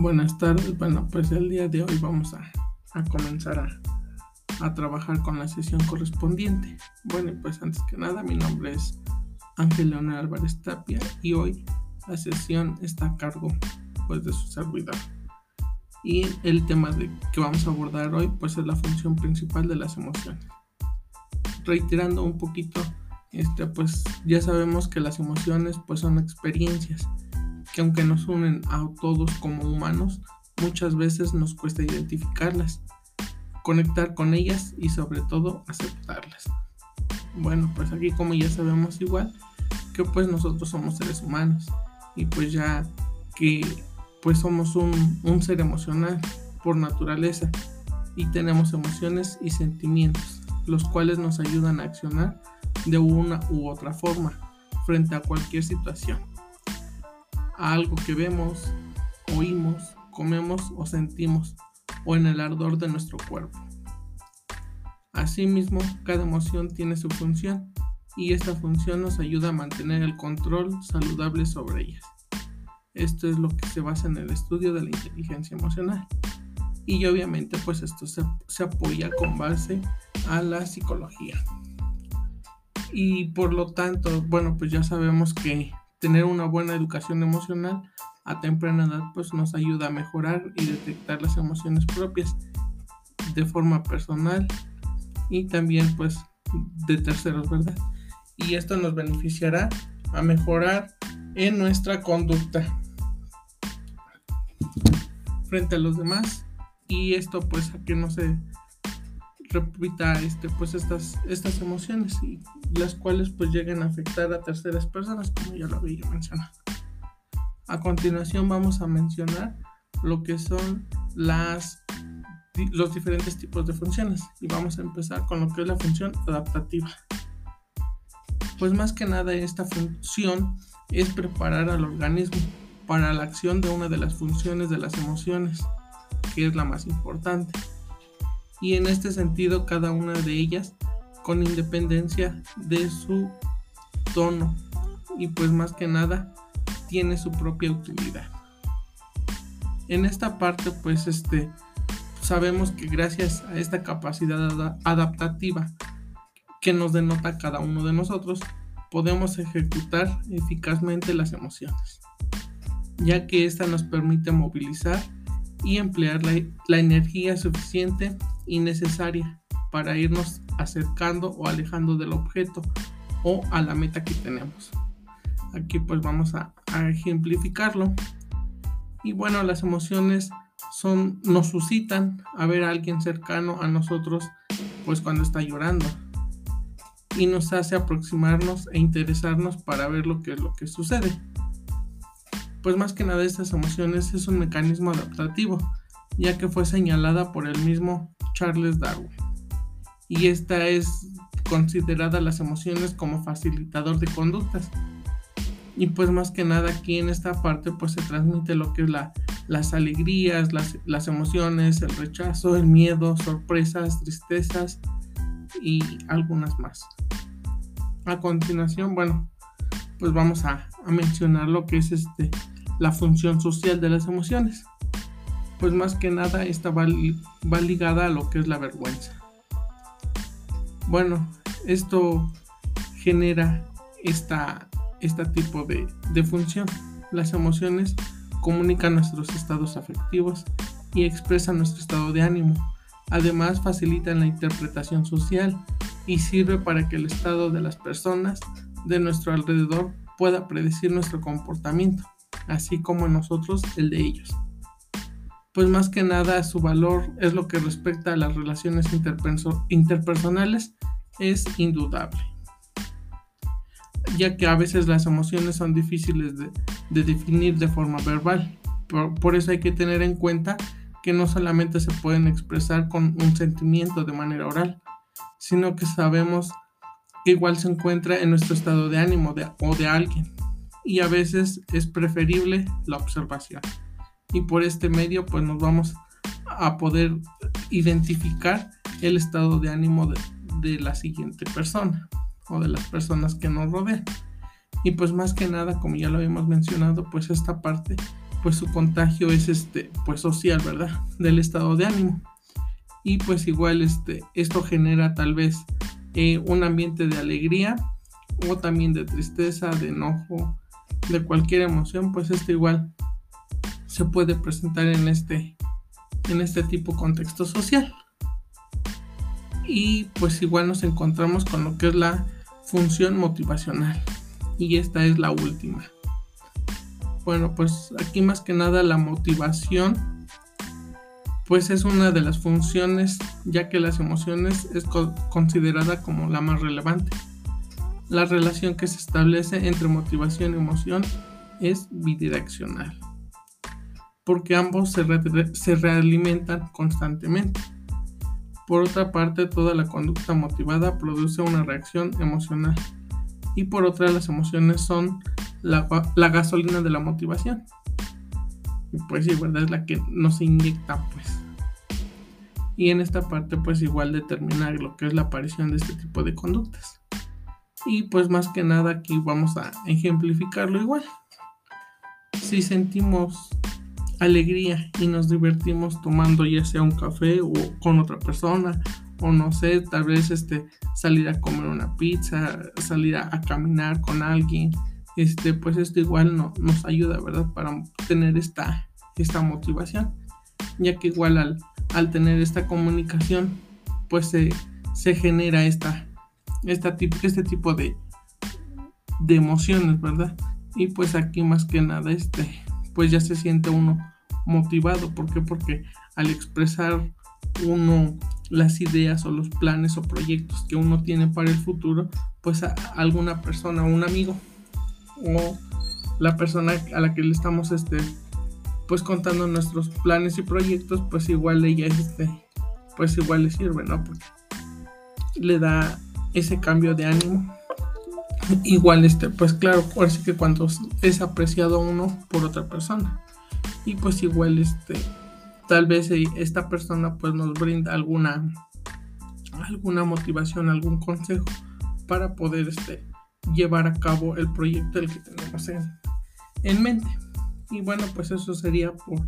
Buenas tardes. Bueno, pues el día de hoy vamos a, comenzar a, a, trabajar con la sesión correspondiente. Bueno, pues antes que nada, mi nombre es Ángel Leonel Álvarez Tapia y hoy la sesión está a cargo pues de su servidor. Y el tema de, que vamos a abordar hoy pues es la función principal de las emociones. Reiterando un poquito, este, pues ya sabemos que las emociones pues son experiencias que aunque nos unen a todos como humanos, muchas veces nos cuesta identificarlas, conectar con ellas y sobre todo aceptarlas. Bueno, pues aquí como ya sabemos igual, que pues nosotros somos seres humanos y pues ya que pues somos un, un ser emocional por naturaleza y tenemos emociones y sentimientos, los cuales nos ayudan a accionar de una u otra forma frente a cualquier situación a algo que vemos, oímos, comemos o sentimos, o en el ardor de nuestro cuerpo. Asimismo, cada emoción tiene su función y esta función nos ayuda a mantener el control saludable sobre ellas. Esto es lo que se basa en el estudio de la inteligencia emocional. Y obviamente pues esto se, se apoya con base a la psicología. Y por lo tanto, bueno, pues ya sabemos que tener una buena educación emocional a temprana edad pues nos ayuda a mejorar y detectar las emociones propias de forma personal y también pues de terceros, ¿verdad? Y esto nos beneficiará a mejorar en nuestra conducta frente a los demás y esto pues a que no se repita este, pues estas, estas emociones y las cuales pues lleguen a afectar a terceras personas como ya lo había mencionado. A continuación vamos a mencionar lo que son las, los diferentes tipos de funciones y vamos a empezar con lo que es la función adaptativa. Pues más que nada esta función es preparar al organismo para la acción de una de las funciones de las emociones, que es la más importante y en este sentido cada una de ellas con independencia de su tono y pues más que nada tiene su propia utilidad. En esta parte pues este sabemos que gracias a esta capacidad adaptativa que nos denota cada uno de nosotros podemos ejecutar eficazmente las emociones, ya que esta nos permite movilizar y emplear la, la energía suficiente y necesaria para irnos acercando o alejando del objeto o a la meta que tenemos. Aquí pues vamos a, ejemplificarlo. Y bueno, las emociones son, nos suscitan a ver a alguien cercano a nosotros pues cuando está llorando y nos hace aproximarnos e interesarnos para ver lo que es lo que sucede. Pues más que nada estas emociones es un mecanismo adaptativo, ya que fue señalada por el mismo Charles Darwin. Y esta es considerada las emociones como facilitador de conductas. Y pues más que nada aquí en esta parte pues se transmite lo que es la, las alegrías, las, las emociones, el rechazo, el miedo, sorpresas, tristezas y algunas más. A continuación, bueno, pues vamos a, mencionar lo que es este, la función social de las emociones pues más que nada esta va, ligada a lo que es la vergüenza. Bueno, esto genera esta, este tipo de, de función. Las emociones comunican nuestros estados afectivos y expresan nuestro estado de ánimo. Además facilitan la interpretación social y sirve para que el estado de las personas de nuestro alrededor pueda predecir nuestro comportamiento, así como nosotros el de ellos pues más que nada su valor es lo que respecta a las relaciones interpersonales es indudable, ya que a veces las emociones son difíciles de, definir de forma verbal. por, eso hay que tener en cuenta que no solamente se pueden expresar con un sentimiento de manera oral, sino que sabemos que igual se encuentra en nuestro estado de ánimo de, o de alguien, y a veces es preferible la observación y por este medio pues nos vamos a poder identificar el estado de ánimo de, la siguiente persona o de las personas que nos rodean. Y pues más que nada, como ya lo habíamos mencionado, pues esta parte pues su contagio es este pues social, ¿verdad? Del estado de ánimo. Y pues igual este esto genera tal vez eh, un ambiente de alegría o también de tristeza, de enojo, de cualquier emoción, pues esto igual se puede presentar en este en este tipo de contexto social. Y pues igual nos encontramos con lo que es la función motivacional. Y esta es la última. Bueno, pues aquí más que nada la motivación pues es una de las funciones ya que las emociones es considerada como la más relevante. La relación que se establece entre motivación y emoción es bidireccional porque ambos se, se realimentan constantemente. Por otra parte, toda la conducta motivada produce una reacción emocional y por otra las emociones son la, gasolina de la motivación. Y pues sí. Es la que nos inyecta pues. Y en esta parte pues igual determinar lo que es la aparición de este tipo de conductas. Y pues más que nada aquí vamos a ejemplificarlo igual. Si sentimos alegría y nos divertimos tomando ya sea un café o con otra persona o no sé, tal vez este salir a comer una pizza, salir a, caminar con alguien, este pues esto igual no, nos ayuda, ¿verdad? Para tener esta, esta motivación, ya que igual al, al tener esta comunicación pues se, se genera esta, esta este tipo de, de emociones, ¿verdad? Y pues aquí más que nada este pues ya se siente uno motivado. ¿Por qué? Porque al expresar uno las ideas o los planes o proyectos que uno tiene para el futuro, pues a alguna persona, un amigo o la persona a la que le estamos este pues contando nuestros planes y proyectos, pues igual ella este pues igual le sirve, ¿no? Porque le da ese cambio de ánimo. Igual este, pues claro, parece que cuando es apreciado uno por otra persona. Y pues igual este tal vez eh, esta persona pues nos brinda alguna alguna motivación algún consejo para poder este llevar a cabo el proyecto el que tenemos en, en mente. Y bueno pues eso sería por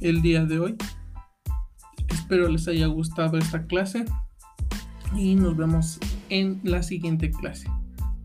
el día de hoy. Espero les haya gustado esta clase y nos vemos en la siguiente clase